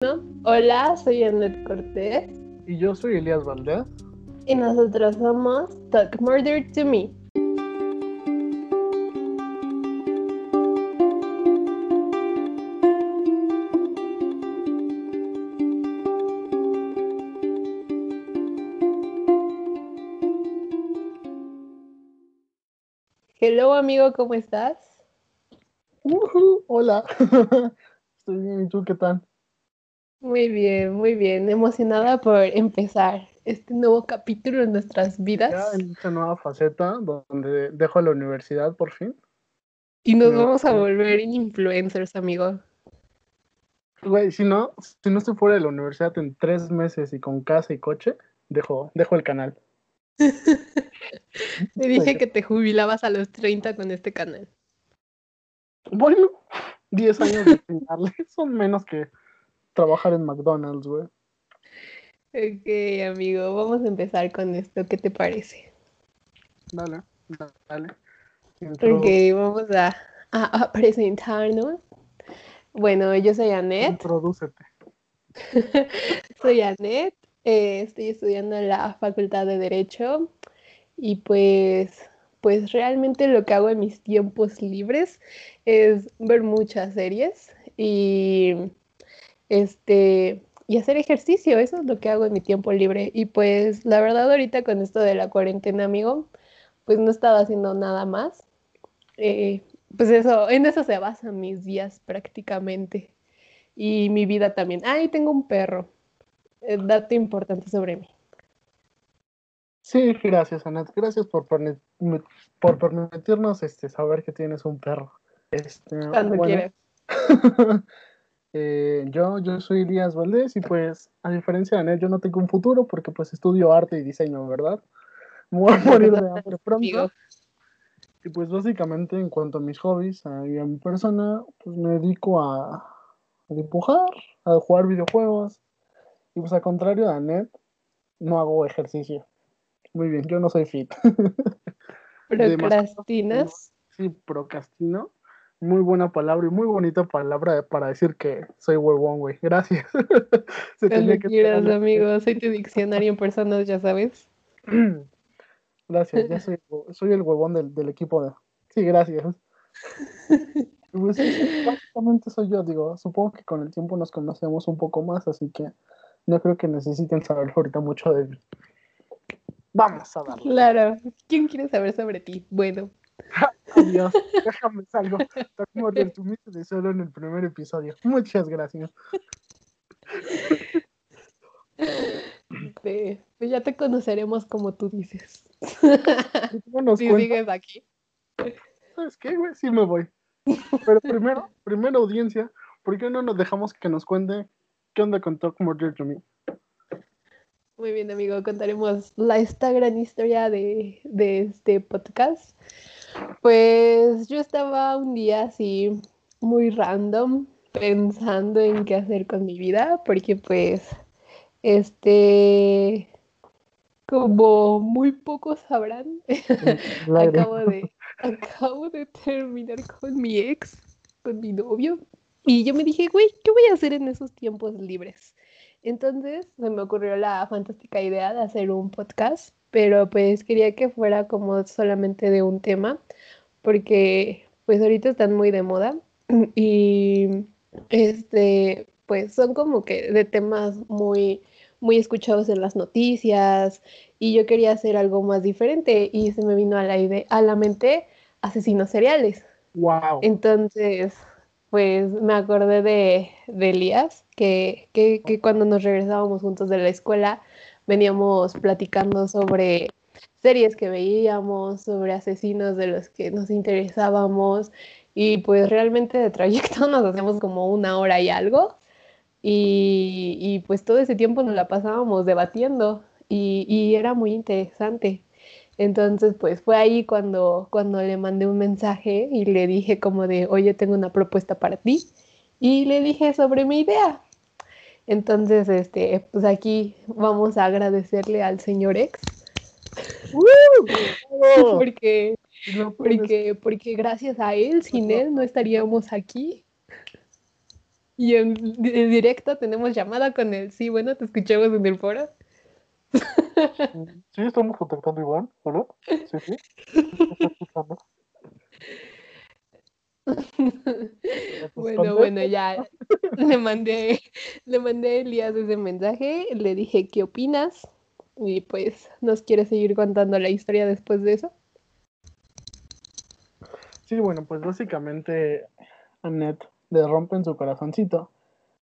Hola, soy Annette Cortés. Y yo soy Elías Valdez. Y nosotros somos Talk Murder to Me. Hello amigo, ¿cómo estás? hola, estoy bien, ¿y tú qué tal? Muy bien, muy bien. Emocionada por empezar este nuevo capítulo en nuestras vidas. Ya en esta nueva faceta donde dejo la universidad por fin. Y nos vamos a volver influencers, amigo. Güey, si no, si no estoy fuera de la universidad en tres meses y con casa y coche, dejo, dejo el canal. Te dije que te jubilabas a los 30 con este canal. Bueno, 10 años de finales son menos que trabajar en McDonald's, güey. Ok, amigo, vamos a empezar con esto. ¿Qué te parece? Dale, dale. Ok, vamos a, a, presentarnos. Bueno, yo soy Annette. Introdúcete. soy Annette. Eh, estoy estudiando en la Facultad de Derecho y pues, pues realmente lo que hago en mis tiempos libres es ver muchas series y este, y hacer ejercicio, eso es lo que hago en mi tiempo libre. Y pues la verdad ahorita con esto de la cuarentena, amigo, pues no he estado haciendo nada más. Eh, pues eso, en eso se basan mis días prácticamente. Y mi vida también. Ah, y tengo un perro. Eh, dato importante sobre mí. Sí, gracias, Anat. Gracias por, por permitirnos este, saber que tienes un perro. Este, Cuando quieras. Eh, yo, yo soy Elías Valdés y pues a diferencia de Anel, yo no tengo un futuro porque pues estudio arte y diseño, ¿verdad? Me voy a morir de hambre pronto. Y pues básicamente en cuanto a mis hobbies y a mi persona, pues me dedico a, a, dibujar, a jugar videojuegos. Y pues al contrario de Anet, no hago ejercicio. Muy bien, yo no soy fit. ¿Procrastinas? Sí, procrastino muy buena palabra y muy bonita palabra para decir que soy huevón, güey. Gracias. Se que quieras, amigo. Soy tu diccionario en personas, ya sabes. Gracias, ya soy, soy el huevón del, del equipo. De... Sí, gracias. Pues, básicamente soy yo, digo, supongo que con el tiempo nos conocemos un poco más, así que no creo que necesiten saber ahorita mucho de mí. Vamos a darle. Claro, ¿quién quiere saber sobre ti? Bueno, Adiós, déjame salgo. como resumiste de solo en el primer episodio. Muchas gracias. pues ya te conoceremos como tú dices. si sigues aquí. ¿Sabes qué, güey? Sí me voy. Pero primero, primero audiencia, ¿por qué no nos dejamos que nos cuente qué onda con Talk Murder to Me? Muy bien, amigo, contaremos la, esta gran historia de, de este podcast. Pues yo estaba un día así muy random pensando en qué hacer con mi vida, porque pues, este, como muy pocos sabrán, acabo, de, acabo de terminar con mi ex, con mi novio, y yo me dije, güey, ¿qué voy a hacer en esos tiempos libres? Entonces se me ocurrió la fantástica idea de hacer un podcast pero pues quería que fuera como solamente de un tema, porque pues ahorita están muy de moda y este, pues son como que de temas muy, muy escuchados en las noticias y yo quería hacer algo más diferente y se me vino a la idea, a la mente asesinos seriales. Wow. Entonces, pues me acordé de, de Elías, que, que, que cuando nos regresábamos juntos de la escuela, veníamos platicando sobre series que veíamos, sobre asesinos de los que nos interesábamos y pues realmente de trayecto nos hacemos como una hora y algo y, pues todo ese tiempo nos la pasábamos debatiendo y, y, era muy interesante. Entonces pues fue ahí cuando, cuando le mandé un mensaje y le dije como de, oye, tengo una propuesta para ti y le dije sobre mi idea entonces, este, pues aquí vamos a agradecerle al señor ex. porque, porque, porque gracias a él, sin él no estaríamos aquí. Y en, directo tenemos llamada con él. Sí, bueno, te escuchamos en el foro. Sí, estamos contactando Iván. ¿Hola? Sí, sí. escuchando? Bueno, bueno, ya le mandé, le mandé a Elías ese mensaje, le dije qué opinas y pues nos quiere seguir contando la historia después de eso. Sí, bueno, pues básicamente Annette le rompen su corazoncito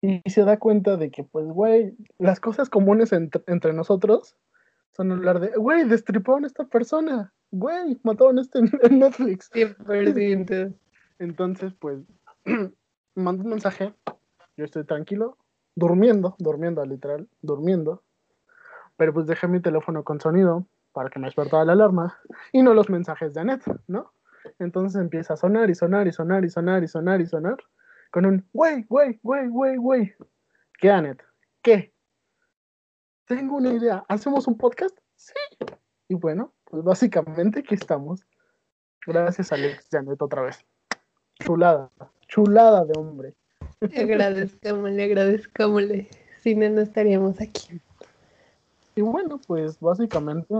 y se da cuenta de que, pues, güey, las cosas comunes entre, nosotros son hablar de, güey, destriparon a esta persona, güey, mataron a este en, Netflix. 100%. Entonces, pues, mando un mensaje, yo estoy tranquilo, durmiendo, durmiendo, literal, durmiendo, pero pues dejé mi teléfono con sonido para que me despertara la alarma y no los mensajes de Annette, ¿no? Entonces empieza a sonar y sonar y sonar y sonar y sonar y sonar con un güey, güey, güey, güey, güey. ¿Qué, Annette? ¿Qué? Tengo una idea. ¿Hacemos un podcast? Sí. Y bueno, pues básicamente aquí estamos. Gracias, Alex Janet, otra vez. Chulada, chulada de hombre. Agradezcámosle, agradezcámosle. Sin él no estaríamos aquí. Y bueno, pues básicamente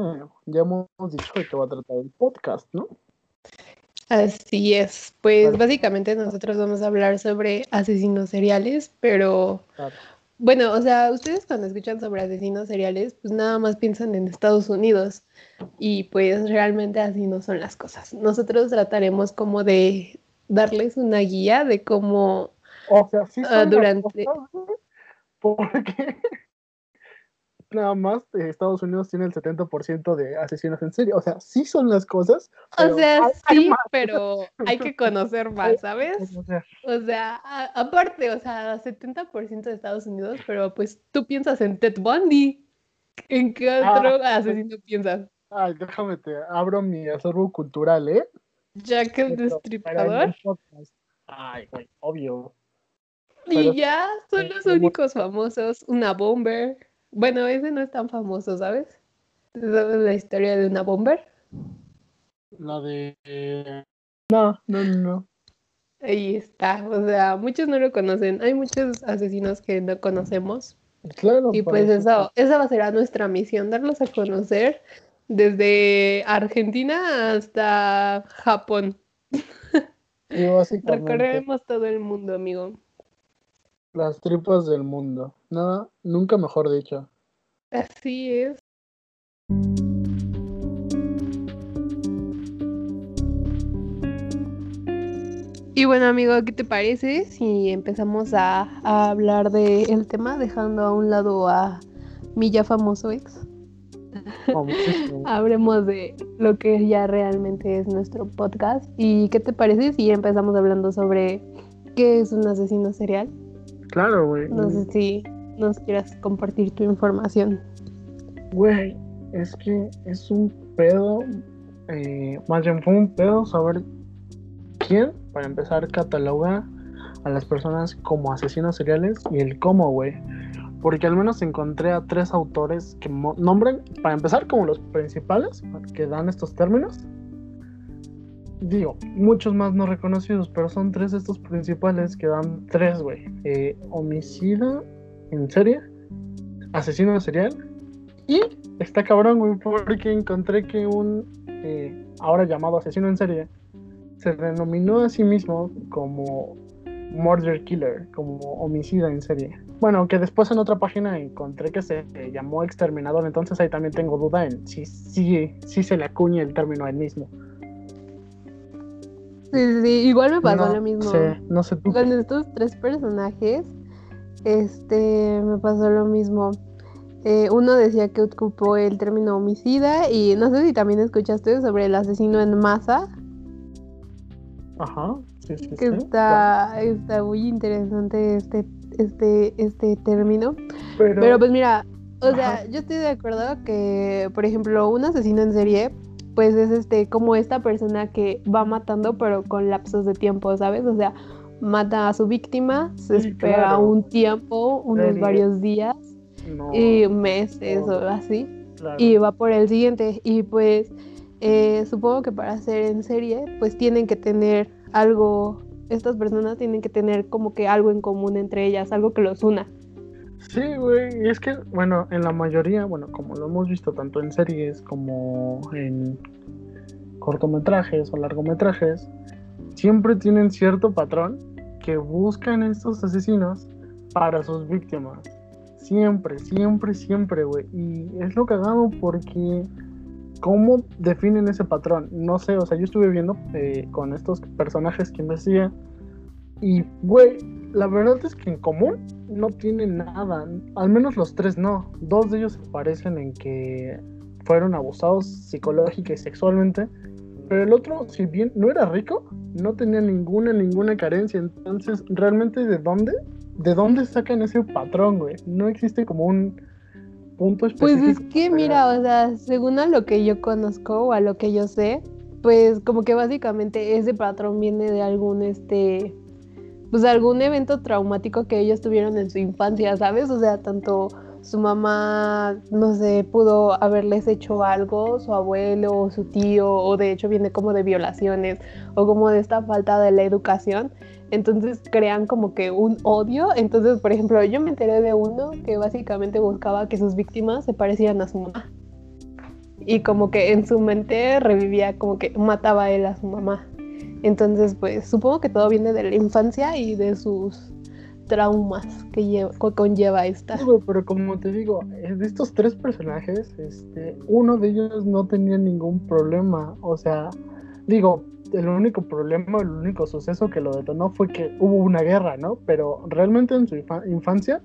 ya hemos dicho de qué va a tratar el podcast, ¿no? Así es, pues básicamente nosotros vamos a hablar sobre asesinos seriales, pero bueno, o sea, ustedes cuando escuchan sobre asesinos seriales, pues nada más piensan en Estados Unidos y pues realmente así no son las cosas. Nosotros trataremos como de darles una guía de cómo o sea, sí ah, durante... porque nada más Estados Unidos tiene el 70% de asesinos en serie. O sea, sí son las cosas. O sea, sí, pero hay que conocer más, ¿sabes? O sea, aparte, o sea, 70% de Estados Unidos, pero pues tú piensas en Ted Bundy. ¿En qué ah, otro asesino piensas? Ay, déjame te abro mi acervo cultural, ¿eh? Jack el Destripador. Ay, güey, obvio. Y ya son los únicos famosos. Una Bomber. Bueno, ese no es tan famoso, ¿sabes? ¿Sabes la historia de una bomber? La de... No, no, no. Ahí está, o sea, muchos no lo conocen. Hay muchos asesinos que no conocemos. Claro. Y pues eso, esa va a ser nuestra misión, darlos a conocer desde Argentina hasta Japón. Recorreremos todo el mundo, amigo. Las tripas del mundo. Nada, nunca mejor dicho. Así es. Y bueno, amigo, ¿qué te parece si empezamos a, hablar del tema, dejando a un lado a mi ya famoso ex? Hablemos de lo que ya realmente es nuestro podcast. ¿Y qué te parece si empezamos hablando sobre qué es un asesino serial? Claro, güey. No sé si nos quieras compartir tu información. Güey, es que es un pedo, eh, más bien fue un pedo saber quién, para empezar, cataloga a las personas como asesinos seriales y el cómo, güey. Porque al menos encontré a tres autores que nombran, para empezar, como los principales que dan estos términos digo, muchos más no reconocidos, pero son tres estos principales que dan tres, güey. Eh, homicida en serie, asesino serial y está cabrón, güey, porque encontré que un eh, ahora llamado asesino en serie se denominó a sí mismo como murder killer, como homicida en serie. Bueno, que después en otra página encontré que se llamó exterminador, entonces ahí también tengo duda en si, si, si se le acuña el término a él mismo. Sí, sí, igual me pasó lo mismo. no sé tú. Con estos tres personajes, este, me pasó lo mismo. Eh, uno decía que ocupó el término homicida y no sé si también escuchaste sobre el asesino en masa. Ajá, sí, sí, que está, está muy interesante este, este, este término. Pero, Pero pues mira, o sea, yo estoy de acuerdo que, por ejemplo, un asesino en serie pues es este como esta persona que va matando pero con lapsos de tiempo, ¿sabes? O sea, mata a su víctima, se espera un tiempo, unos varios días y meses o así y va por el siguiente. Y pues eh, supongo que para hacer en serie pues tienen que tener algo estas personas tienen que tener como que algo en común entre ellas, algo que los una. Sí, güey, y es que, bueno, en la mayoría, bueno, como lo hemos visto tanto en series como en cortometrajes o largometrajes, siempre tienen cierto patrón que buscan estos asesinos para sus víctimas. Siempre, siempre, siempre, güey. Y es lo cagado porque ¿cómo definen ese patrón? No sé, o sea, yo estuve viendo eh, con estos personajes que investigan y, güey, la verdad es que en común no tienen nada. Al menos los tres no. Dos de ellos parecen en que fueron abusados psicológica y sexualmente. Pero el otro, si bien no era rico, no tenía ninguna, ninguna carencia. Entonces, ¿realmente de dónde? ¿De dónde sacan ese patrón, güey? No existe como un punto específico. Pues es que, mira, o sea, según a lo que yo conozco o a lo que yo sé, pues como que básicamente ese patrón viene de algún, este, pues algún evento traumático que ellos tuvieron en su infancia, ¿sabes? O sea, tanto su mamá, no sé, pudo haberles hecho algo, su abuelo o su tío, o de hecho viene como de violaciones, o como de esta falta de la educación. Entonces crean como que un odio. Entonces, por ejemplo, yo me enteré de uno que básicamente buscaba que sus víctimas se parecieran a su mamá. Y como que en su mente revivía como que mataba a él a su mamá. Entonces, pues supongo que todo viene de la infancia y de sus traumas que, conlleva esta. pero como te digo, de estos tres personajes, este, uno de ellos no tenía ningún problema. O sea, digo, el único problema, el único suceso que lo detonó fue que hubo una guerra, ¿no? Pero realmente en su infancia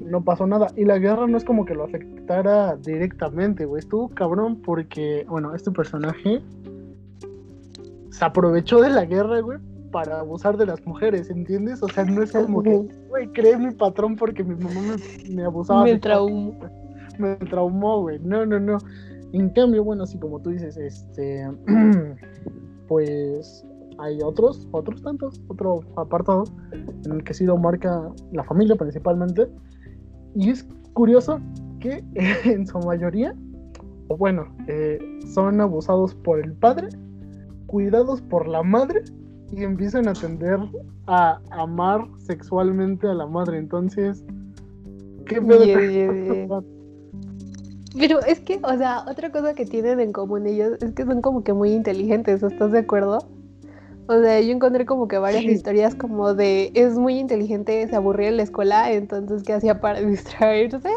no pasó nada. Y la guerra no es como que lo afectara directamente, güey. Estuvo cabrón porque, bueno, este personaje se aprovechó de la guerra, güey, para abusar de las mujeres, ¿entiendes? O sea, no es como que, güey, creé mi patrón porque mi mamá me, abusaba. Me traumó. Me traumó, güey. No, no, no. En cambio, bueno, así como tú dices, este, pues hay otros, otros tantos, otro apartado en el que sí lo marca la familia principalmente. Y es curioso que en su mayoría, o bueno, eh, son abusados por el padre, cuidados por la madre y empiezan a tender a amar sexualmente a la madre. Entonces, ¿qué pedo? Pero es que, o sea, otra cosa que tienen en común ellos es que son como que muy inteligentes, ¿estás de acuerdo? O sea, yo encontré como que varias historias como de es muy inteligente, se aburría en la escuela, entonces ¿qué hacía para distraerse?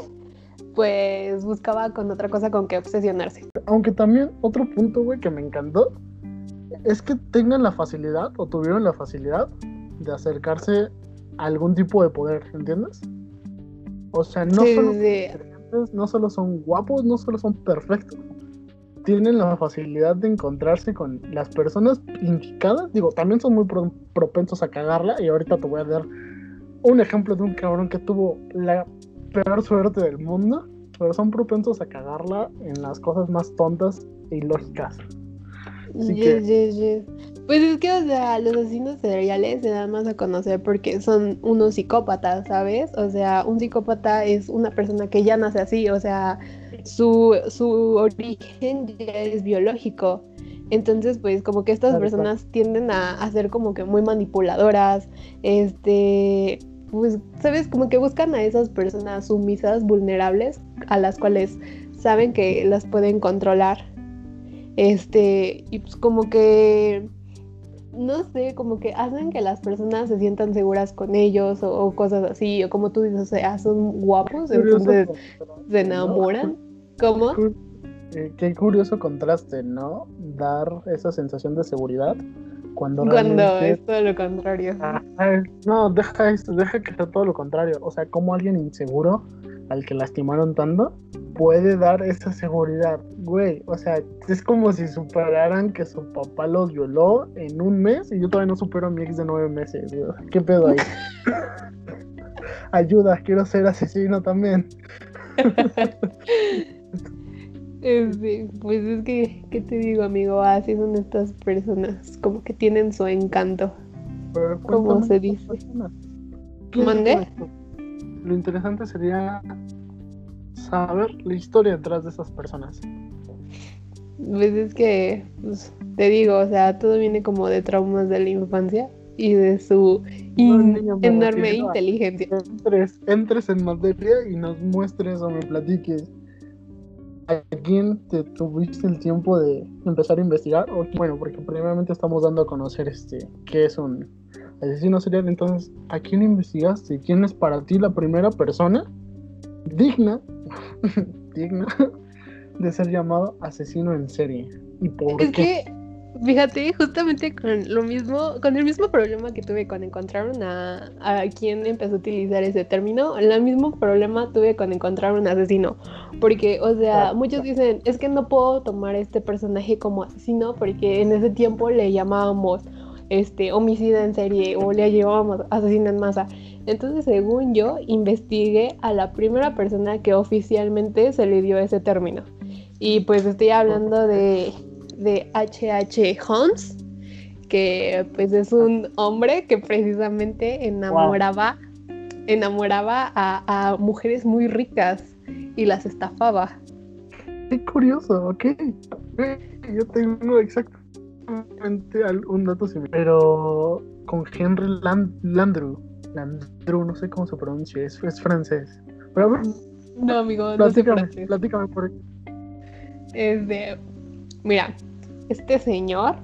Pues buscaba con otra cosa con que obsesionarse. Aunque también otro punto, güey, que me encantó es que tengan la facilidad o tuvieron la facilidad de acercarse a algún tipo de poder, ¿entiendes? O sea, no, solo, no solo son guapos, no solo son perfectos, tienen la facilidad de encontrarse con las personas indicadas. Digo, también son muy propensos a cagarla y ahorita te voy a dar un ejemplo de un cabrón que tuvo la peor suerte del mundo, pero son propensos a cagarla en las cosas más tontas e ilógicas. Pues es que, o sea, los asesinos seriales se dan más a conocer porque son unos psicópatas, ¿sabes? O sea, un psicópata es una persona que ya nace así, o sea, su, su origen ya es biológico. Entonces, pues como que estas personas tienden a, a, ser como que muy manipuladoras, este, pues, ¿sabes? Como que buscan a esas personas sumisas, vulnerables, a las cuales saben que las pueden controlar este, y pues como que, no sé, como que hacen que las personas se sientan seguras con ellos o, cosas así, o como tú dices, o sea, son guapos, entonces se enamoran. ¿Cómo? Eh, qué curioso contraste, ¿no? Dar esa sensación de seguridad cuando, cuando es todo lo contrario. no, deja deja que sea todo lo contrario. O sea, como alguien inseguro al que lastimaron tanto puede dar esa seguridad, güey. O sea, es como si superaran que su papá los violó en un mes y yo todavía no supero a mi ex de nueve meses, güey. ¿Qué pedo ahí? Ayuda, quiero ser asesino también. Sí, pues es que, ¿qué te digo, amigo? Así son estas personas, como que tienen su encanto. ¿Cómo se dice? ¿Mandé? Lo interesante sería saber la historia detrás de esas personas. Pues es que, pues, te digo, o sea, todo viene como de traumas de la infancia. y de su enorme inteligencia. Entres, entres en materia y nos muestres o me platiques a quién te tuviste el tiempo de empezar a investigar o bueno porque primeramente estamos dando a conocer este qué es un asesino serial entonces a quién investigaste quién es para ti la primera persona digna digna de ser llamado asesino en serie y por es que fíjate justamente con lo mismo con el mismo problema que tuve cuando encontraron a, a quien empezó a utilizar ese término el mismo problema tuve cuando encontraron un asesino. Porque, o sea, muchos dicen, es que no puedo tomar este personaje como asesino porque en ese tiempo le llamábamos este homicida en serie o le llamábamos asesino en masa. Entonces, según yo, investigué a la primera persona que oficialmente se le dio ese término. Y pues estoy hablando de, de H.H. Holmes, que pues es un hombre que precisamente enamoraba, enamoraba a, mujeres muy ricas y las estafaba. Qué curioso, ok. Yo tengo exactamente un dato similar, pero con Henry Landru. Landru, no sé cómo se pronuncia, es, francés. Pero no, amigo, no sé francés. Platícame por Es de. Mira, este señor,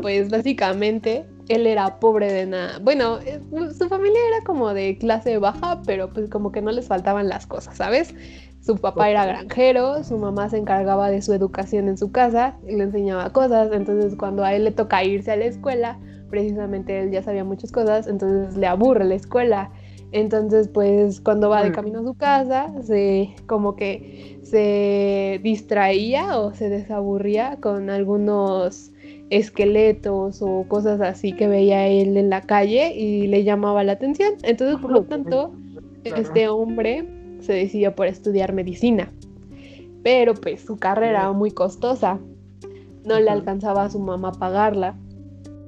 pues básicamente él era pobre de nada. Bueno, eh, su familia era como de clase baja, pero pues como que no les faltaban las cosas, ¿sabes? Su papá era granjero, su mamá se encargaba de su educación en su casa y le enseñaba cosas, entonces cuando a él le toca irse a la escuela, precisamente él ya sabía muchas cosas, entonces le aburre la escuela. Entonces, pues cuando va de mm. camino a su casa, se como que se distraía o se desaburría con algunos esqueletos o cosas así que veía él en la calle y le llamaba la atención. Entonces, por lo tanto, este hombre se decidió por estudiar medicina. Pero pues su carrera era muy costosa. No le alcanzaba a su mamá pagarla.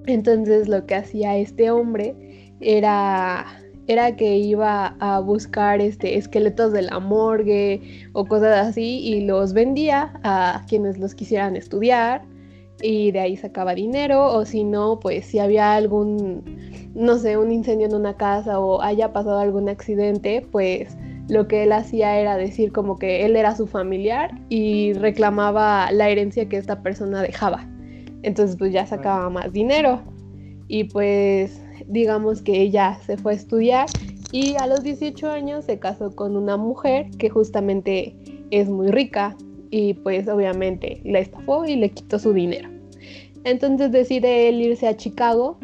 Entonces lo que hacía este hombre era era que iba a buscar este esqueletos de la morgue o cosas así y los vendía a quienes los quisieran estudiar y de ahí sacaba dinero o si no, pues si había algún, no sé, un incendio en una casa o haya pasado algún accidente, pues lo que él hacía era decir como que él era su familiar y reclamaba la herencia que esta persona dejaba. Entonces pues ya sacaba más dinero y pues digamos que ella se fue a estudiar y a los 18 años se casó con una mujer que justamente es muy rica, y pues obviamente la estafó y le quitó su dinero. Entonces decide él irse a Chicago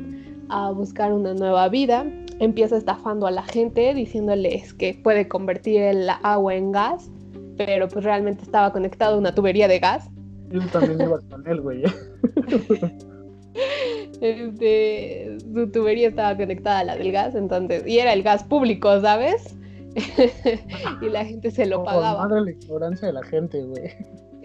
a buscar una nueva vida. Empieza estafando a la gente diciéndoles que puede convertir el agua en gas, pero pues realmente estaba conectado a una tubería de gas. Yo también iba con él, güey. Este, su tubería estaba conectada a la del gas, entonces, y era el gas público, ¿sabes? y la gente se lo pagaba. Madre la ignorancia de la gente, güey.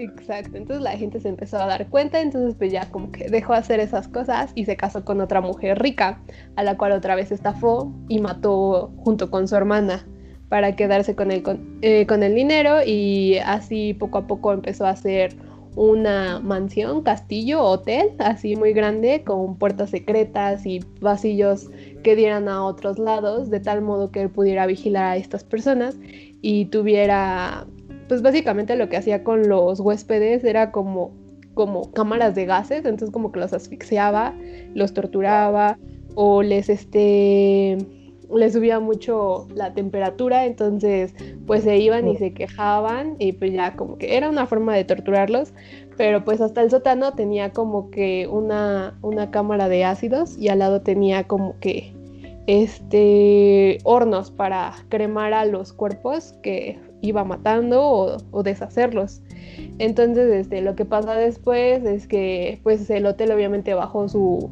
Exacto, entonces la gente se empezó a dar cuenta, entonces pues ya como que dejó de hacer esas cosas y se casó con otra mujer rica, a la cual otra vez estafó y mató junto con su hermana para quedarse con el, con, eh, con el dinero y así poco a poco empezó a hacer una mansión, castillo, hotel, así muy grande, con puertas secretas y pasillos que dieran a otros lados, de tal modo que él pudiera vigilar a estas personas y tuviera, pues básicamente lo que hacía con los huéspedes era como, como cámaras de gases, entonces como que los asfixiaba, los torturaba o les este le subía mucho la temperatura, entonces pues se iban y se quejaban y pues ya como que era una forma de torturarlos, pero pues hasta el sótano tenía como que una, una cámara de ácidos y al lado tenía como que este hornos para cremar a los cuerpos que iba matando o, o deshacerlos. Entonces, este, lo que pasa después es que pues el hotel obviamente bajó su,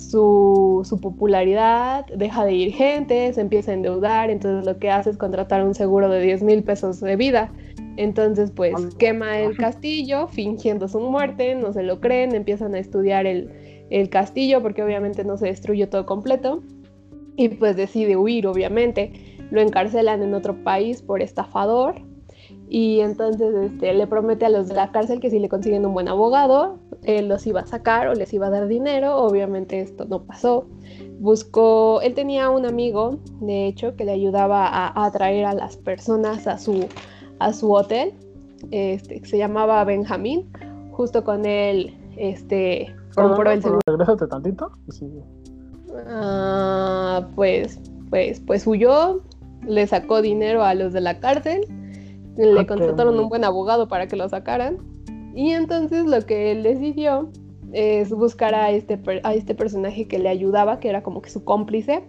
su, popularidad, deja de ir gente, se empieza a endeudar, entonces lo que hace es contratar un seguro de 10 mil pesos de vida. Entonces, pues quema el castillo fingiendo su muerte, no se lo creen, empiezan a estudiar el, el castillo porque obviamente no se destruyó todo completo y pues decide huir, obviamente. Lo encarcelan en otro país por estafador y entonces este, le promete a los de la cárcel que si le consiguen un buen abogado, él los iba a sacar o les iba a dar dinero. Obviamente esto no pasó. Buscó, él tenía un amigo, de hecho, que le ayudaba a, atraer a las personas a su, a su hotel, este, se llamaba Benjamín. Justo con él, este, compró el seguro. Regrésate tantito. Ah, pues, pues, pues huyó, le sacó dinero a los de la cárcel, le contrataron un buen abogado para que lo sacaran. Y entonces lo que él decidió es buscar a este, a este personaje que le ayudaba, que era como que su cómplice,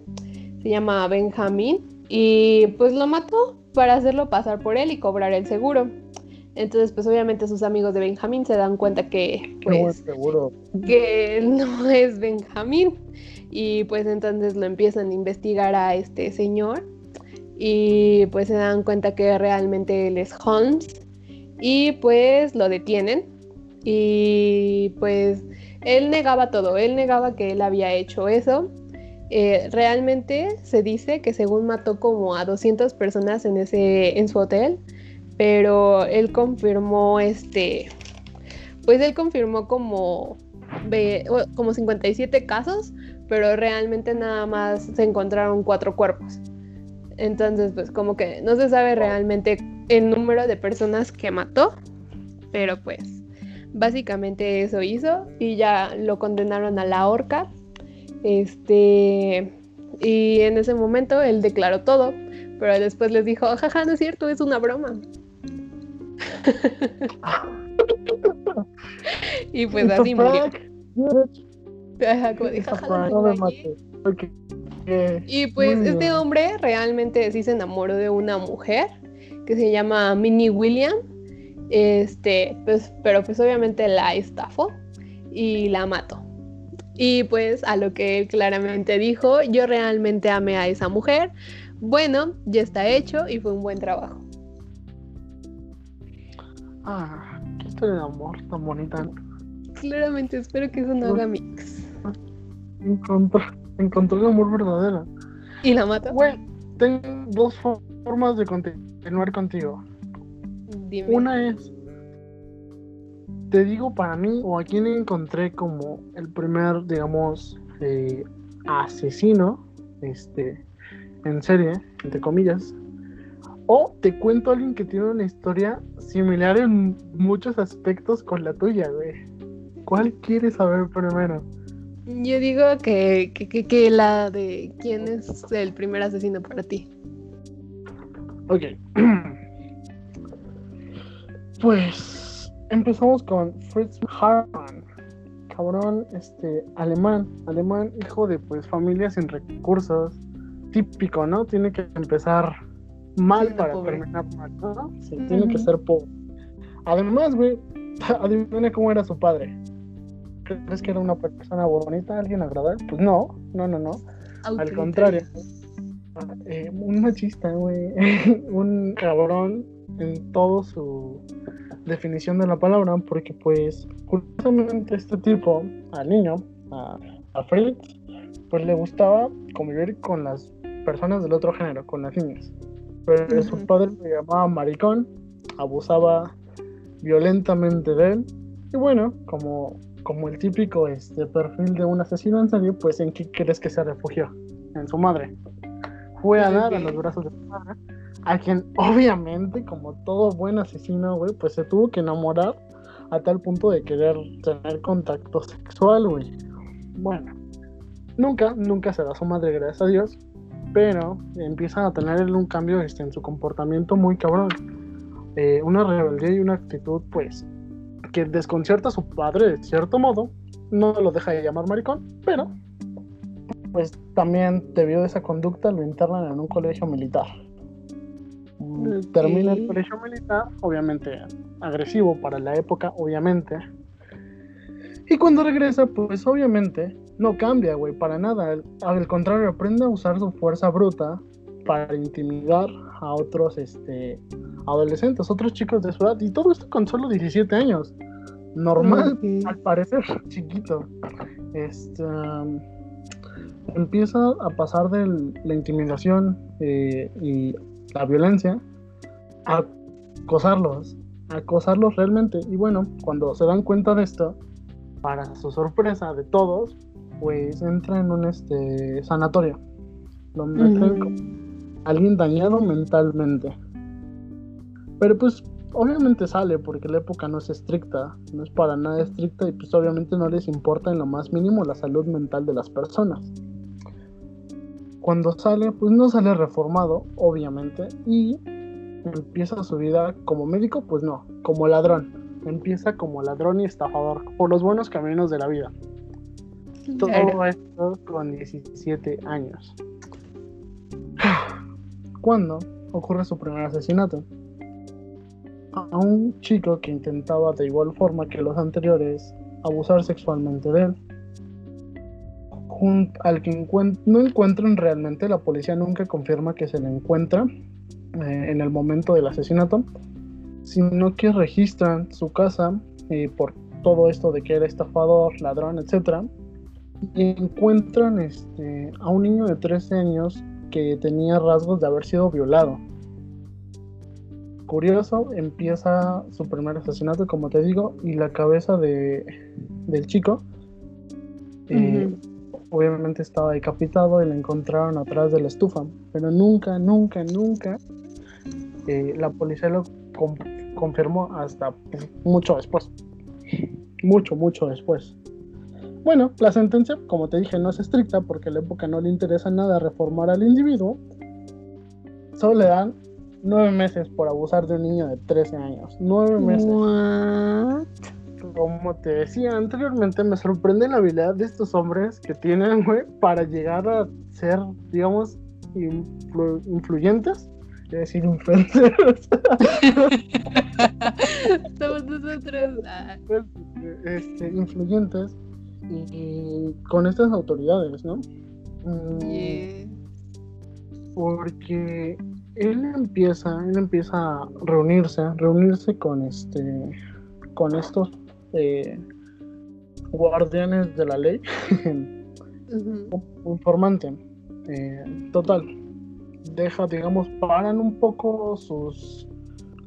se llama Benjamín, y pues lo mató para hacerlo pasar por él y cobrar el seguro. Entonces, pues obviamente sus amigos de Benjamín se dan cuenta que, pues, que no es Benjamín. Y pues entonces lo empiezan a investigar a este señor. Y pues se dan cuenta que realmente él es Holmes. Y pues lo detienen. Y pues él negaba todo. Él negaba que él había hecho eso. Eh, realmente se dice que según mató como a 200 personas en, ese, en su hotel pero él confirmó este, pues él confirmó como, como 57 casos, pero realmente nada más se encontraron cuatro cuerpos. Entonces, pues como que no se sabe realmente el número de personas que mató, pero pues básicamente eso hizo y ya lo condenaron a la horca. Este, y en ese momento él declaró todo, pero después les dijo, jaja, no es cierto, es una broma. y pues así murió. Y pues este hombre realmente sí se enamoró de una mujer que se llama Minnie William. Este, pues, pero pues obviamente la estafó y la mató. Y pues a lo que él claramente dijo, yo realmente amé a esa mujer. Bueno, ya está hecho y fue un buen trabajo. Ah, qué historia de amor tan bonita. Claramente, espero que eso no haga mix. Encontró, encontró el amor verdadero. ¿Y la mata? Bueno, tengo dos formas de continuar contigo. Dime. Una es, te digo para mí, o a quien encontré como el primer, digamos, eh, asesino, este, en serie, entre comillas, o te cuento a alguien que tiene una historia similar en muchos aspectos con la tuya, güey. ¿Cuál quieres saber primero? Yo digo que, que, la de quién es el primer asesino para ti. Ok. Pues empezamos con Fritz Hartmann. Cabrón, este, alemán, alemán, hijo de pues familia sin recursos. Típico, ¿no? Tiene que empezar mal para terminar mal, ¿no? Sí, tiene que ser pobre. Además, güey, adivina cómo era su padre. ¿Crees que era una persona bonita, alguien agradable? Pues no, no, no, no. Al contrario. Eh, un machista, güey. un cabrón en todo su definición de la palabra, porque pues justamente este tipo, al niño, a, a Fritz, pues le gustaba convivir con las personas del otro género, con las niñas. Pero su padre le llamaba maricón, abusaba violentamente de él. Y bueno, como, como el típico este, perfil de un asesino en serio, pues ¿en qué crees que se refugió? En su madre. Fue a dar a los brazos de su madre, a quien obviamente, como todo buen asesino, güey, pues se tuvo que enamorar a tal punto de querer tener contacto sexual, güey. Bueno, nunca, nunca se da su madre, gracias a Dios, pero empieza a tener un cambio este, en su comportamiento muy cabrón. Eh, una rebeldía y una actitud, pues, que desconcierta a su padre de cierto modo. No lo deja de llamar maricón, pero, pues, también debido a esa conducta lo internan en un colegio militar. Termina el colegio militar, obviamente agresivo para la época, obviamente. Y cuando regresa, pues obviamente no cambia, güey, para nada. Al, contrario, aprende a usar su fuerza bruta para intimidar a otros este, adolescentes, otros chicos de su edad. Y todo esto con solo 17 años. Normal, al parecer, chiquito. Este, empieza a pasar de la intimidación eh, y la violencia a acosarlos, a acosarlos realmente. Y bueno, cuando se dan cuenta de esto, para su sorpresa de todos, pues entra en un este sanatorio, donde alguien dañado mentalmente. Pero pues obviamente sale porque la época no es estricta, no es para nada estricta y pues obviamente no les importa en lo más mínimo la salud mental de las personas. Cuando sale, pues no sale reformado, obviamente, y empieza su vida como médico, pues no, como ladrón. Empieza como ladrón y estafador, por los buenos caminos de la vida. Todo esto con 17 años. ¿Cuándo ocurre su primer asesinato? A un chico que intentaba de igual forma que los anteriores abusar sexualmente de él. al que no encuentran realmente, la policía nunca confirma que se le encuentra eh, en el momento del asesinato, sino que registran su casa eh, por todo esto de que era estafador, ladrón, etc. Y encuentran este, a un niño de 13 años que tenía rasgos de haber sido violado. Curioso, empieza su primer asesinato, como te digo, y la cabeza de, del chico eh, obviamente estaba decapitado y la encontraron atrás de la estufa, pero nunca, nunca, nunca eh, la policía lo confirmó hasta mucho después. Mucho, mucho después. Bueno, la sentencia, como te dije, no es estricta porque a la época no le interesa nada reformar al individuo. Solo le dan nueve meses por abusar de un niño de 13 años. Nueve meses. Como te decía anteriormente, me sorprende la habilidad de estos hombres que tienen, güey, para llegar a ser, digamos, influyentes decir influencers. Somos nosotros. Ah. Este, influyentes y, con estas autoridades, ¿no? Mm, porque él empieza, él empieza a reunirse, reunirse con este, con estos eh, guardianes de la ley, un informante, eh, total, deja, digamos, paran un poco sus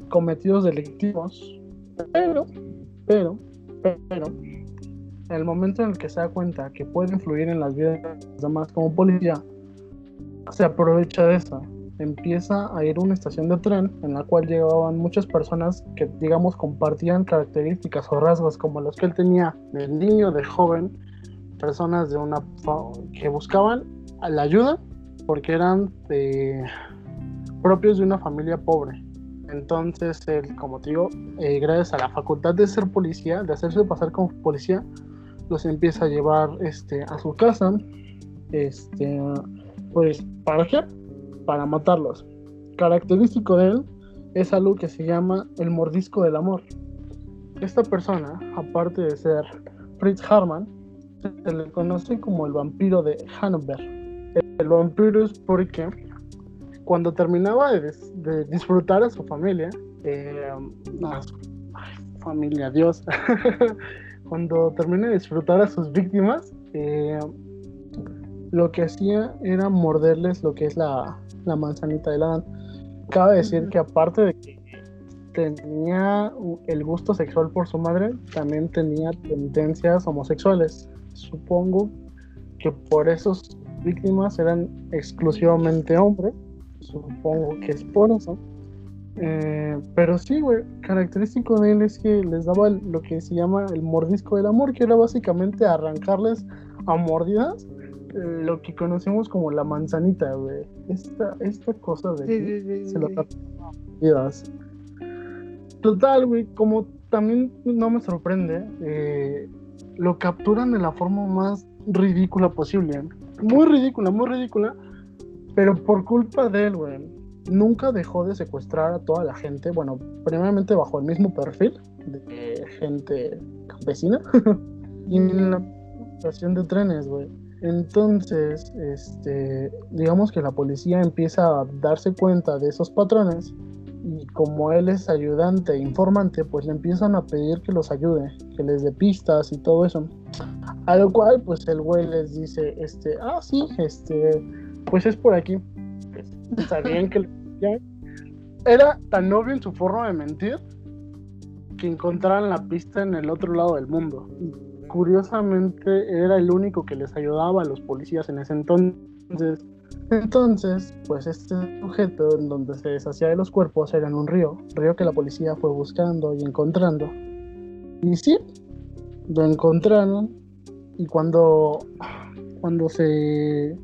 cometidos delictivos, pero, pero, pero, en el momento en el que se da cuenta que puede influir en las vidas de los demás como policía, se aprovecha de eso. Empieza a ir a una estación de tren en la cual llegaban muchas personas que, digamos, compartían características o rasgos como los que él tenía de niño, de joven, personas de una que buscaban la ayuda porque eran eh, propios de una familia pobre. Entonces, él, como te digo, eh, gracias a la facultad de ser policía, de hacerse pasar como policía, los empieza a llevar este, a su casa. Este, pues, ¿para qué? Para matarlos. Característico de él es algo que se llama el mordisco del amor. Esta persona, aparte de ser Fritz Harman, se le conoce como el vampiro de Hanover el vampiro es porque cuando terminaba de, disfrutar a su familia, eh, familia, Dios, cuando termina de disfrutar a sus víctimas, eh, lo que hacía era morderles lo que es la, manzanita de la Cabe decir que aparte de que tenía el gusto sexual por su madre, también tenía tendencias homosexuales. Supongo que por esos víctimas eran exclusivamente hombres. Supongo que es por eso. Eh, pero sí, güey, característico de él es que les daba lo que se llama el mordisco del amor, que era básicamente arrancarles a mordidas lo que conocemos como la manzanita, güey. Esta, esta cosa de que se lo mordidas. Total, güey, como también no me sorprende, eh, lo capturan de la forma más ridícula posible muy ridícula, muy ridícula, pero por culpa de él, güey, nunca dejó de secuestrar a toda la gente, bueno, primeramente bajo el mismo perfil de gente campesina y en la estación de trenes, güey. Entonces, este, digamos que la policía empieza a darse cuenta de esos patrones y como él es ayudante e informante, pues le empiezan a pedir que los ayude, que les dé pistas y todo eso. A lo cual, pues el güey les dice, este, ah, sí, este, pues es por aquí. Sabían que era tan obvio en su forma de mentir que encontraran la pista en el otro lado del mundo. curiosamente era el único que les ayudaba a los policías en ese entonces. Entonces, pues este sujeto en donde se deshacía de los cuerpos era en un río, río que la policía fue buscando y encontrando. Y sí, lo encontraron y cuando cuando se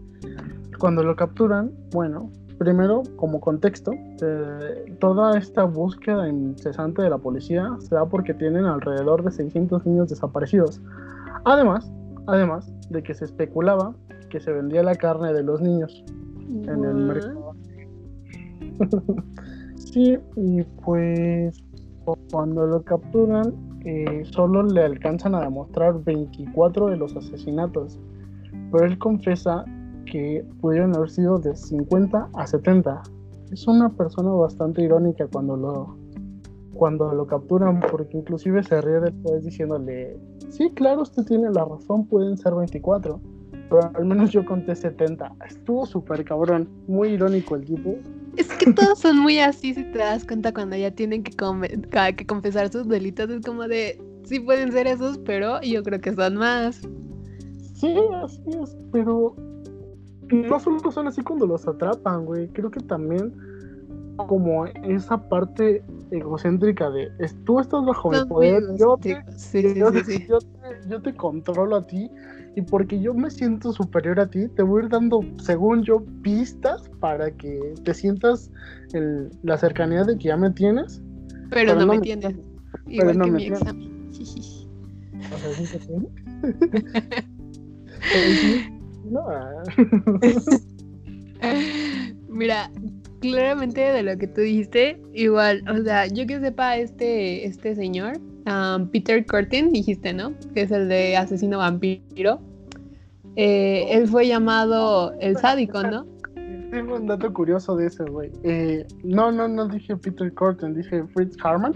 cuando lo capturan, bueno, primero como contexto, eh, toda esta búsqueda incesante de la policía se da porque tienen alrededor de 600 niños desaparecidos. Además, además de que se especulaba que se vendía la carne de los niños en el mercado. sí, y pues cuando lo capturan, eh, solo le alcanzan a demostrar 24 de los asesinatos, pero él confesa que pudieron haber sido de 50 a 70. Es una persona bastante irónica cuando lo, cuando lo capturan, porque inclusive se ríe después diciéndole, sí, claro, usted tiene la razón, pueden ser 24, pero al menos yo conté 70. Estuvo súper cabrón, muy irónico el tipo. Es que todos son muy así, si te das cuenta, cuando ya tienen que, que confesar sus delitos, es como de, sí pueden ser esos, pero yo creo que son más. Sí, así es, pero no solo son así cuando los atrapan, güey. Creo que también como esa parte egocéntrica de tú estás bajo mi poder, yo te, yo, te, controlo a ti y porque yo me siento superior a ti, te voy a ir dando, según yo, pistas para que te sientas la cercanía de que ya me tienes. Pero, no, me tienes. Igual que mi examen. o sea, ¿sí tiene? Mira, claramente de lo que tú dijiste, igual, o sea, yo que sepa, este, este señor, um, Peter Curtin, dijiste, ¿no? Que es el de asesino vampiro. Eh, él fue llamado el sádico, ¿no? Tengo un dato curioso de ese, güey. Eh, no, no, no dije Peter Curtin, dije Fritz Harman.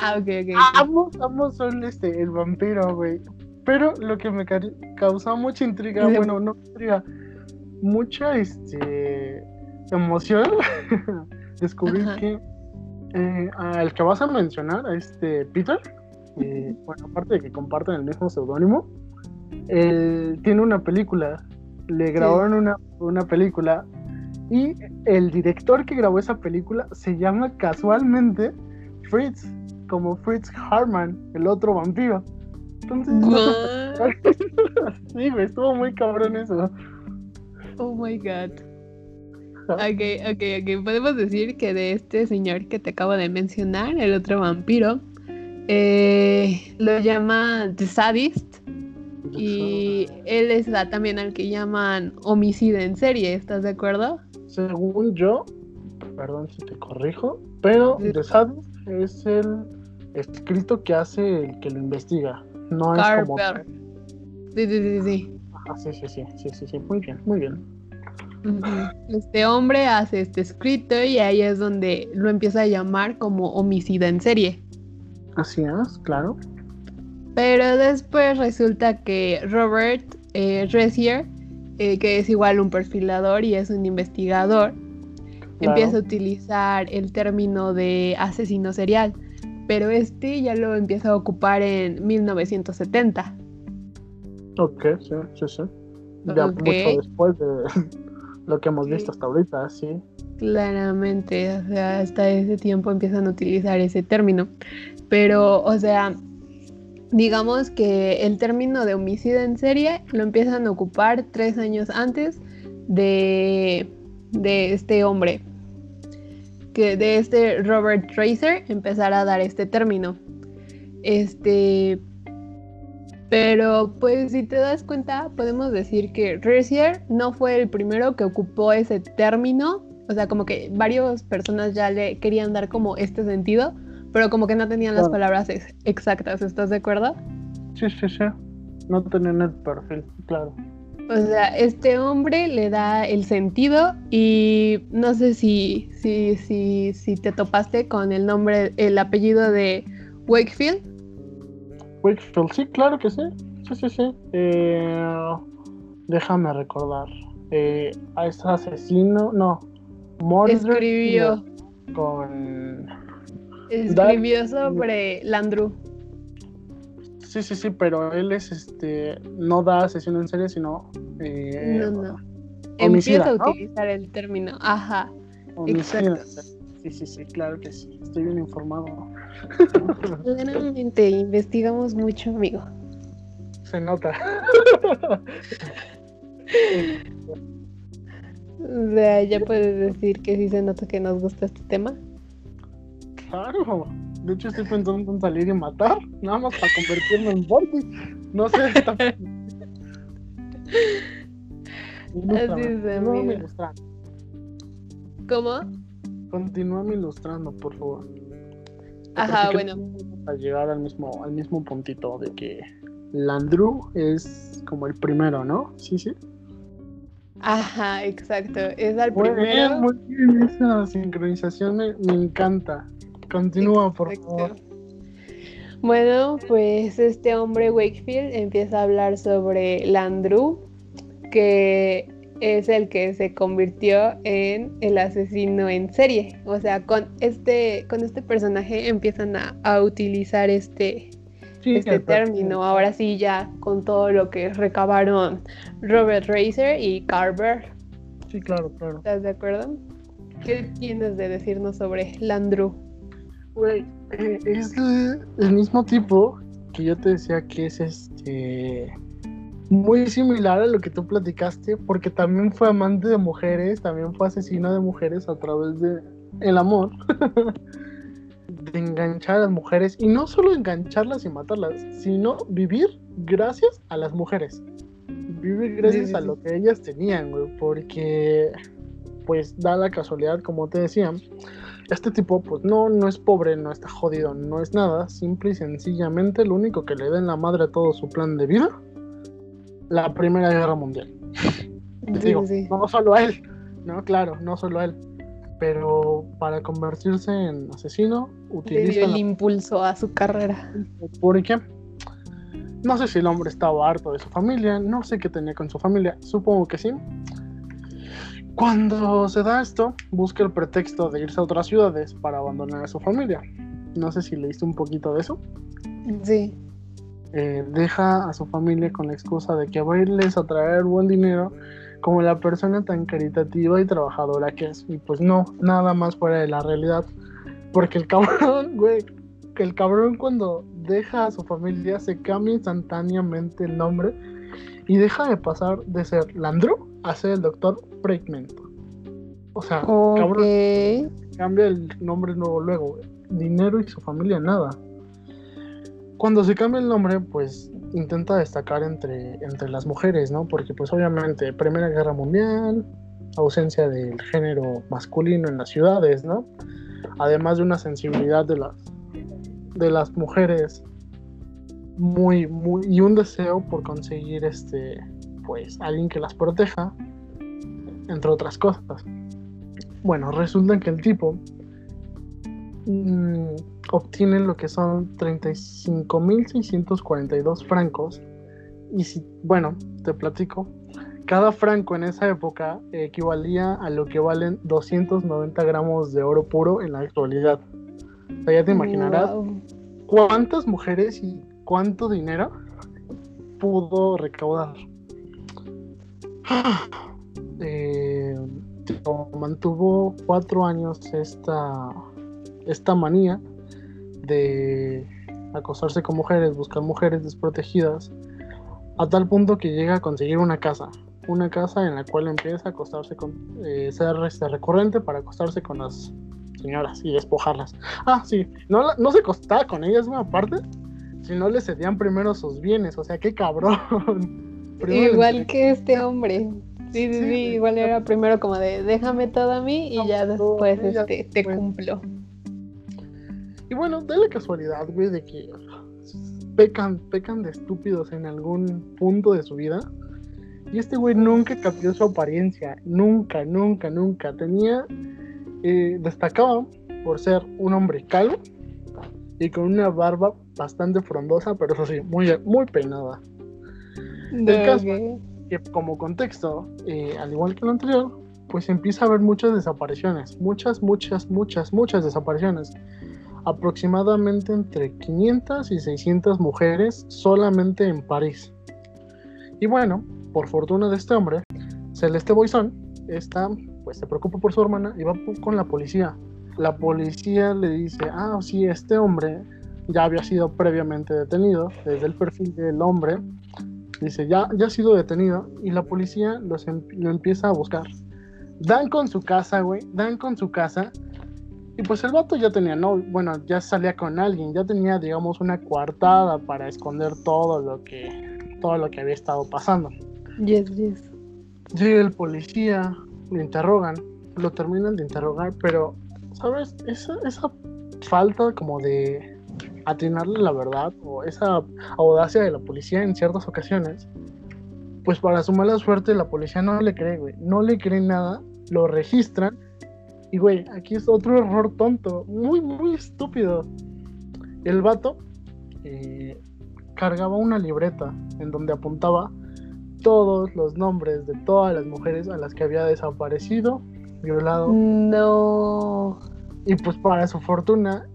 Ah, ok, ok. ambos, ambos son este, el vampiro, güey. Pero lo que me causó mucha intriga, bueno, no intriga, mucha este, emoción, descubrir que eh, al que vas a mencionar, a este Peter, eh, bueno, aparte de que comparten el mismo seudónimo, él tiene una película, le grabaron una, una película y el director que grabó esa película se llama casualmente Fritz, como Fritz Harman, el otro vampiro. Entonces, sí, güey, estuvo muy cabrón eso. Oh my god. Ok, ok, ok. Podemos decir que de este señor que te acabo de mencionar, el otro vampiro, eh, lo llama The Sadist. Y él es la, también al que llaman homicida en serie, ¿estás de acuerdo? Según yo, perdón si te corrijo, pero The Sadist es el escrito que hace el que lo investiga. No es como. Sí, sí, sí, sí. sí, sí, sí, sí, sí, sí, muy bien, muy bien. Este hombre hace este escrito y ahí es donde lo empieza a llamar como homicida en serie. Así es, claro. Pero después resulta que Robert eh, Resier, eh, que es igual un perfilador y es un investigador, empieza a utilizar el término de asesino serial pero este ya lo empieza a ocupar en 1970. Ok, sí, sí, sí. Ya mucho después de lo que hemos visto hasta ahorita, sí. Claramente, o sea, hasta ese tiempo empiezan a utilizar ese término. Pero, o sea, digamos que el término de homicidio en serie lo empiezan a ocupar tres años antes de, de este hombre, que de este Robert Tracer empezar a dar este término. Este, pero pues si te das cuenta, podemos decir que Tracer no fue el primero que ocupó ese término, o sea, como que varias personas ya le querían dar como este sentido, pero como que no tenían las palabras exactas, ¿estás de acuerdo? Sí, sí, sí. No tenían el perfil, claro. O sea, este hombre le da el sentido y no sé si, si, si, si te topaste con el nombre, el apellido de Wakefield. Wakefield, sí, claro que sí. Sí, sí, sí. Eh, déjame recordar. Eh, a ese asesino, no. Escribió. Con. Escribió sobre Landru. Sí, sí, sí, pero él es, este, no da asesino en serie, sino... Eh, no, no. Empieza a utilizar el término, ajá. Homicida. Sí, sí, sí, claro que sí. Estoy bien informado. Claramente, investigamos mucho, amigo. Se nota. o sea, ya puedes decir que sí se nota que nos gusta este tema. Claro. De hecho, estoy pensando en salir y matar, nada más para convertirme en Barbie. No sé. Está... Así es, ¿Cómo? Continúame ilustrando, por favor. Ajá, bueno. A llegar al mismo, al mismo puntito de que Landru es como el primero, ¿no? Sí, sí. Ajá, exacto. Es al primero. Muy bien, esa sincronización me, me encanta. Continúa, por favor. Bueno, pues este hombre Wakefield empieza a hablar sobre Landru, que es el que se convirtió en el asesino en serie. O sea, con este, con este personaje empiezan a, utilizar este, este término. Ahora sí, ya con todo lo que recabaron Robert Racer y Carver. Sí, claro, claro. ¿Estás de acuerdo? ¿Qué tienes de decirnos sobre Landru? Güey, eh, es el mismo tipo que yo te decía que es este muy similar a lo que tú platicaste, porque también fue amante de mujeres, también fue asesino de mujeres a través de el amor, de enganchar a las mujeres, y no solo engancharlas y matarlas, sino vivir gracias a las mujeres. Vivir gracias a lo que ellas tenían, güey, porque pues da la casualidad, como te decía, este tipo pues no, no es pobre, no está jodido, no es nada, simple y sencillamente lo único que le da en la madre a todo su plan de vida la Primera Guerra Mundial. Digo, no solo a él, no, claro, no solo a él. Pero para convertirse en asesino, utiliza. el impulso a su carrera. ¿Por qué? No sé si el hombre estaba harto de su familia, no sé qué tenía con su familia, supongo que sí. Cuando se da esto, busca el pretexto de irse a otras ciudades para abandonar a su familia. No sé si leíste un poquito de eso. Sí. Eh, deja a su familia con la excusa de que va a irles a traer buen dinero como la persona tan caritativa y trabajadora que es. Y pues no, nada más fuera de la realidad. Porque el cabrón, güey, que el cabrón cuando deja a su familia se cambia instantáneamente el nombre y deja de pasar de ser Landru a ser el doctor Fragment. O sea, cabrón cambia el nombre nuevo luego. Dinero y su familia nada. Cuando se cambia el nombre, pues intenta destacar entre, entre las mujeres, ¿no? Porque pues obviamente Primera Guerra Mundial, ausencia del género masculino en las ciudades, ¿no? Además de una sensibilidad de las, de las mujeres muy, muy, y un deseo por conseguir este, pues, alguien que las proteja, entre otras cosas. Bueno, resulta que el tipo mm, obtienen lo que son 35.642 francos. Y si, bueno, te platico, cada franco en esa época equivalía a lo que valen 290 gramos de oro puro en la actualidad. O sea, ya te imaginarás cuántas mujeres y cuánto dinero pudo recaudar. Eh, mantuvo cuatro años esta, esta manía de acosarse con mujeres, buscar mujeres desprotegidas, a tal punto que llega a conseguir una casa, una casa en la cual empieza a acostarse con, eh, ser este, recurrente para acostarse con las señoras y despojarlas. Ah, sí, no, no se acostaba con ellas, una parte, si no le cedían primero sus bienes, o sea, qué cabrón. igual que este hombre. Sí, sí, sí, igual era primero como de déjame todo a mí y ya después este, te cumplo. Y bueno, da la casualidad, güey, de que pecan, pecan de estúpidos en algún punto de su vida. Y este güey nunca cambió su apariencia. Nunca, nunca, nunca. Tenía. Eh, destacaba por ser un hombre calvo y con una barba bastante frondosa, pero eso sí, muy, muy peinada. El caso que, como contexto, eh, al igual que lo anterior, pues empieza a haber muchas desapariciones. Muchas, muchas, muchas, muchas desapariciones aproximadamente entre 500 y 600 mujeres solamente en París. Y bueno, por fortuna de este hombre, Celeste Boisson está, pues se preocupa por su hermana y va con la policía. La policía le dice, ah, sí, este hombre ya había sido previamente detenido, desde el perfil del hombre, dice, ya, ya ha sido detenido y la policía los em, lo empieza a buscar. Dan con su casa, güey, dan con su casa y pues el vato ya tenía, no, bueno, ya salía con alguien, ya tenía, digamos, una coartada para esconder todo lo que, todo lo que había estado pasando. Yes, yes. Llega el policía, le interrogan, lo terminan de interrogar, pero, ¿sabes? Esa, esa falta como de atinarle la verdad o esa audacia de la policía en ciertas ocasiones, pues para su mala suerte la policía no le cree, güey, no le cree nada, lo registran y, güey, aquí es otro error tonto, muy, muy estúpido. El vato eh, cargaba una libreta en donde apuntaba todos los nombres de todas las mujeres a las que había desaparecido, violado. No. Y pues para su fortuna,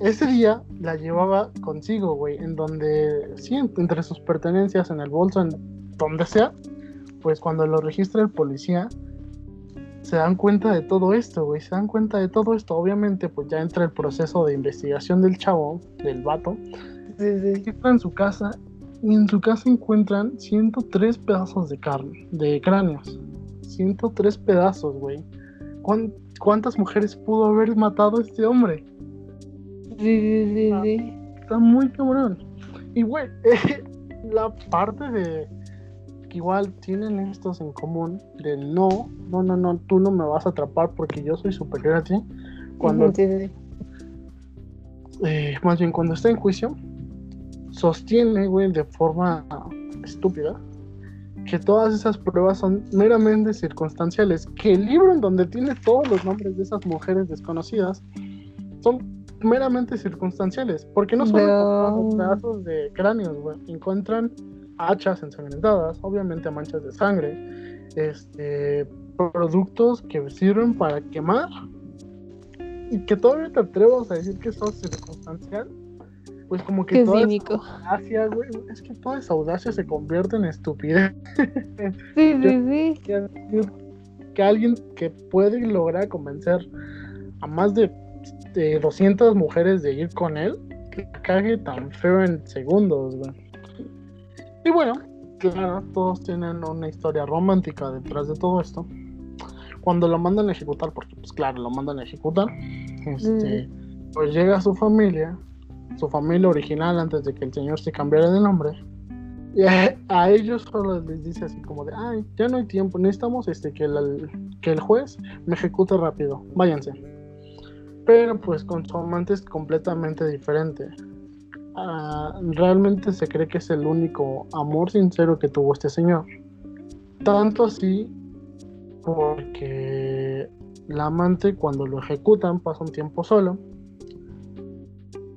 ese día la llevaba consigo, güey, en donde, sí, entre sus pertenencias, en el bolso, en donde sea, pues cuando lo registra el policía, se dan cuenta de todo esto, güey, se dan cuenta de todo esto. Obviamente, pues ya entra el proceso de investigación del chavo, del vato. Sí, sí. Entra en su casa y en su casa encuentran 103 pedazos de carne, de cráneos. 103 pedazos, güey. ¿Cuántas mujeres pudo haber matado este hombre? Sí, sí, sí, sí. Está muy cabrón. Y, güey, la parte de que igual tienen estos en común de no, no, no, no, tú no me vas a atrapar porque yo soy superior a ti. Cuando, sí. eh, más bien cuando está en juicio, sostiene, güey, de forma estúpida, que todas esas pruebas son meramente circunstanciales, que el libro en donde tiene todos los nombres de esas mujeres desconocidas son meramente circunstanciales, porque no solo No. pedazos de cráneos, güey, encuentran hachas ensangrentadas, obviamente manchas de sangre, este, productos que sirven para quemar y que todavía te atrevas a decir que son circunstancial, pues como que Qué toda esa cínico. audacia, güey, es que toda esa audacia se convierte en estupidez. Sí, sí, sí. que, que alguien que puede lograr convencer a más de, de 200 mujeres de ir con él, que cague tan feo en segundos, güey. Y bueno, claro, todos tienen una historia romántica detrás de todo esto. Cuando lo mandan a ejecutar, porque pues claro, lo mandan a ejecutar, este, pues llega su familia, su familia original antes de que el señor se cambiara de nombre. Y a, a ellos solo les dice así como de, ay, ya no hay tiempo, necesitamos este, que, el, que el juez me ejecute rápido, váyanse. Pero pues con su amante es completamente diferente. Ah, realmente se cree que es el único amor sincero que tuvo este señor. Tanto así porque la amante cuando lo ejecutan pasa un tiempo solo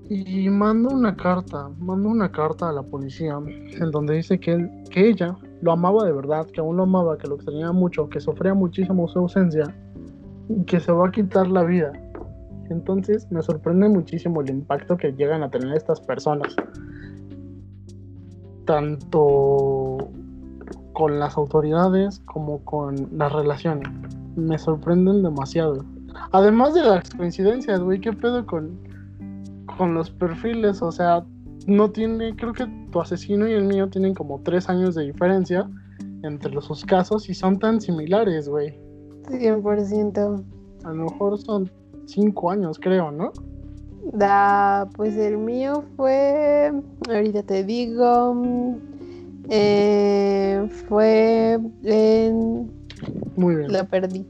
y manda una carta, manda una carta a la policía en donde dice que, él, que ella lo amaba de verdad, que aún lo amaba, que lo extrañaba mucho, que sufría muchísimo su ausencia y que se va a quitar la vida. Entonces me sorprende muchísimo el impacto que llegan a tener estas personas. Tanto con las autoridades como con las relaciones. Me sorprenden demasiado. Además de las coincidencias, güey, ¿qué pedo con, con los perfiles? O sea, no tiene, creo que tu asesino y el mío tienen como tres años de diferencia entre los sus casos y son tan similares, güey. 100%. A lo mejor son cinco años, creo, ¿no? Da, pues el mío fue, ahorita te digo, eh, fue en, Muy bien, lo perdí.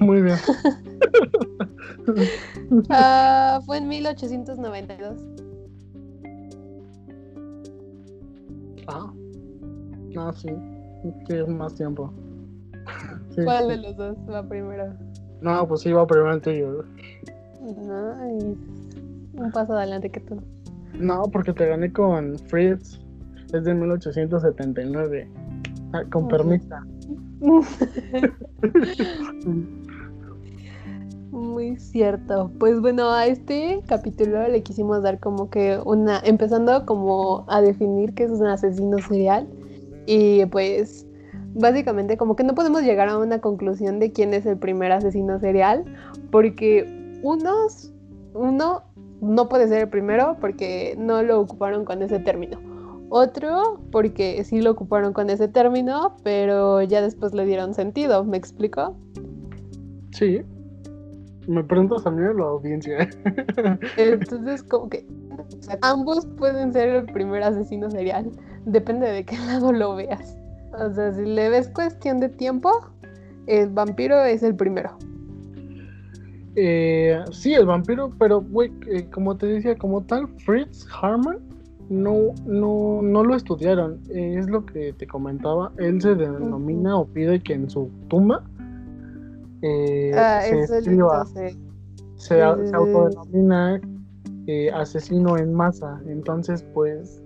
muy bien. Ah, fue en 1892. Ah, no, sí, sí, es más tiempo. Sí, ¿Cuál de los dos va primero? No, pues iba primero el tuyo. Nice. Un paso adelante que tú. No, porque te gané con Fritz. Es de 1879. Ah, con Ujú. permiso. Muy cierto. Pues bueno, a este capítulo le quisimos dar como que una, empezando como a definir qué es un asesino serial y pues básicamente como que no podemos llegar a una conclusión de quién es el primer asesino serial porque unos, uno no puede ser el primero porque no lo ocuparon con ese término. Otro porque sí lo ocuparon con ese término, pero ya después le dieron sentido, ¿me explico? Sí. Me preguntas a mí la audiencia. Entonces, como que ambos pueden ser el primer asesino serial. Depende de qué lado lo veas. O sea, si le ves cuestión de tiempo, el vampiro es el primero. Eh, sí, el vampiro, pero, güey, eh, como te decía, como tal, Fritz Harman no, no, no lo estudiaron. es lo que te comentaba. Él se denomina o pide que en su tumba eh, ah, se, se, autodenomina eh, asesino en masa. Entonces, pues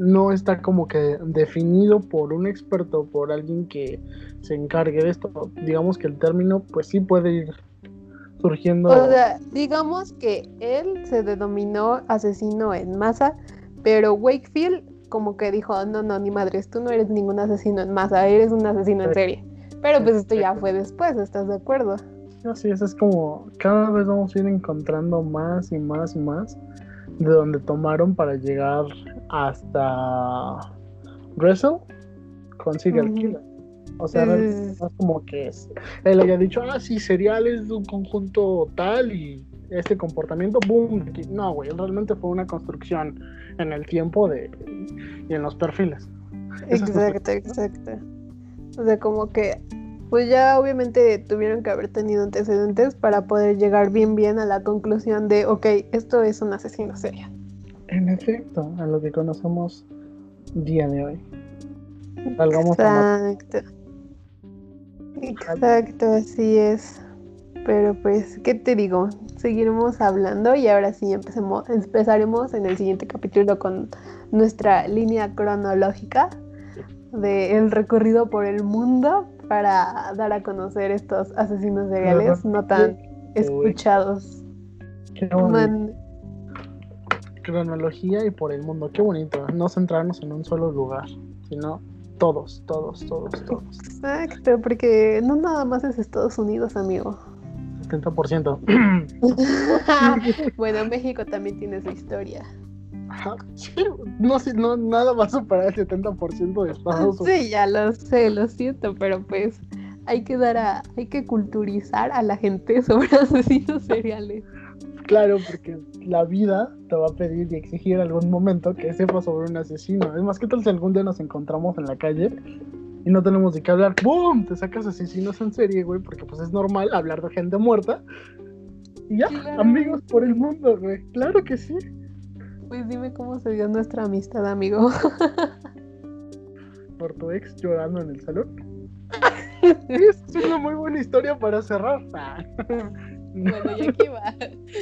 no está como que definido por un experto, por alguien que se encargue de esto. Digamos que el término, pues sí puede ir surgiendo. O sea, digamos que él se denominó asesino en masa, pero Wakefield como que dijo, no, no, ni madres, tú no eres ningún asesino en masa, eres un asesino en serie. Pero pues esto ya fue después, ¿estás de acuerdo? Así es, es como cada vez vamos a ir encontrando más y más y más de donde tomaron para llegar hasta Wrestle con Serial Killer. O sea, es como que él haya dicho, ah, sí, Serial es de un conjunto tal y este comportamiento, boom. No, güey, realmente fue una construcción en el tiempo de y en los perfiles. Exacto, exacto. O sea, como que pues ya obviamente tuvieron que haber tenido antecedentes para poder llegar bien bien a la conclusión de, ok, esto es un asesino serial. En efecto, a lo que conocemos día de hoy. Exacto. Exacto, así es. Pero pues, ¿qué te digo? Seguiremos hablando y ahora sí empecemos, empezaremos en el siguiente capítulo con nuestra línea cronológica del recorrido por el mundo para dar a conocer estos asesinos seriales no tan escuchados. Qué Cronología y por el mundo, qué bonito. No centrarnos en un solo lugar, sino todos, todos, todos, todos. Exacto, porque no nada más es Estados Unidos, amigo. 70%. bueno, México también tiene su historia. No, no, nada va a superar el 70% de Estados Unidos. Sí, ya lo sé, lo siento, pero pues hay que dar a, hay que culturizar a la gente sobre asesinos seriales. Claro, porque la vida te va a pedir y exigir algún momento que sepas sobre un asesino. Es más, ¿qué tal si algún día nos encontramos en la calle y no tenemos de qué hablar? ¡Bum! Te sacas asesinos en serie, güey, porque pues es normal hablar de gente muerta. Y ya, amigos por el mundo, güey. Claro que sí. Pues dime cómo se dio nuestra amistad, amigo. Por tu ex llorando en el salón. es una muy buena historia para cerrar. Bueno, y aquí va.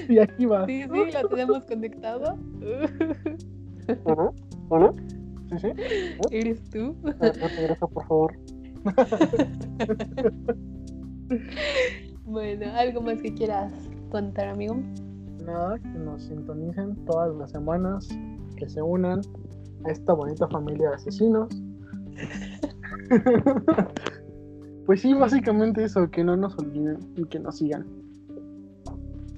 Y aquí va. Sí, sí, lo tenemos conectado. ¿Hola? ¿Hola? ¿Sí, sí? ¿Eres tú? Regresa, por favor. bueno, ¿algo más que quieras contar, amigo? Nada, que nos sintonicen todas las semanas, que se unan a esta bonita familia de asesinos. pues sí, básicamente eso, que no nos olviden y que nos sigan.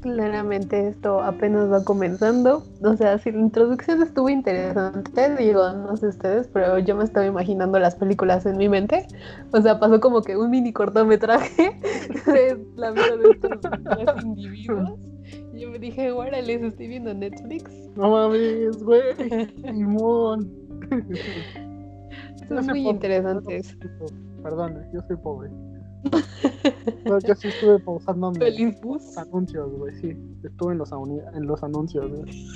Claramente esto apenas va comenzando. O sea, si la introducción estuvo interesante, digo, no sé ustedes, pero yo me estaba imaginando las películas en mi mente. O sea, pasó como que un mini cortometraje de la vida de estos individuos. Dije, les estoy viendo Netflix. No mames, güey. Simón. Son muy interesantes. Perdón, yo soy pobre. yo sí estuve pausando Feliz bus. anuncios, güey, sí. Estuve en los, en los anuncios, güey.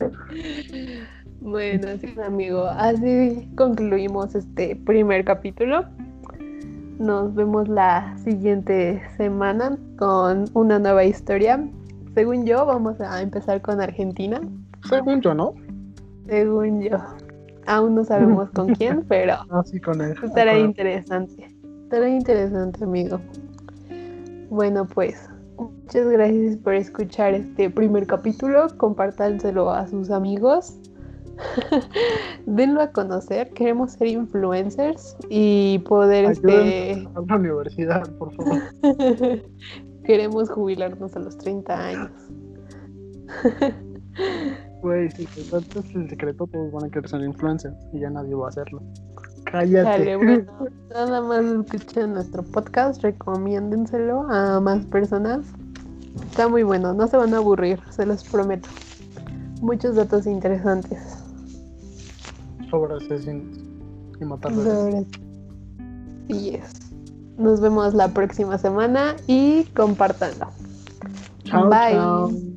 bueno, así amigo. Así concluimos este primer capítulo. Nos vemos la siguiente semana con una nueva historia. Según yo, vamos a empezar con Argentina. Según yo, ¿no? Según yo. Aún no sabemos con quién, pero ah, con él. estará interesante. Estará interesante, amigo. Bueno, pues Muchas gracias por escuchar este primer capítulo. Compártanselo a sus amigos. Denlo a conocer. Queremos ser influencers y poder este. A la universidad, por favor. Queremos jubilarnos a los 30 años. Güey, si te es el secreto, todos van a querer ser influencers y ya nadie va a hacerlo. Cállate. bueno, nada más escuchen nuestro podcast, recomiéndenselo a más personas. Está muy bueno, no se van a aburrir, se los prometo. Muchos datos interesantes. Sobre asesinos y matar Sobre... Yes. Nos vemos la próxima semana y compártanlo. Chao, Bye. Chao.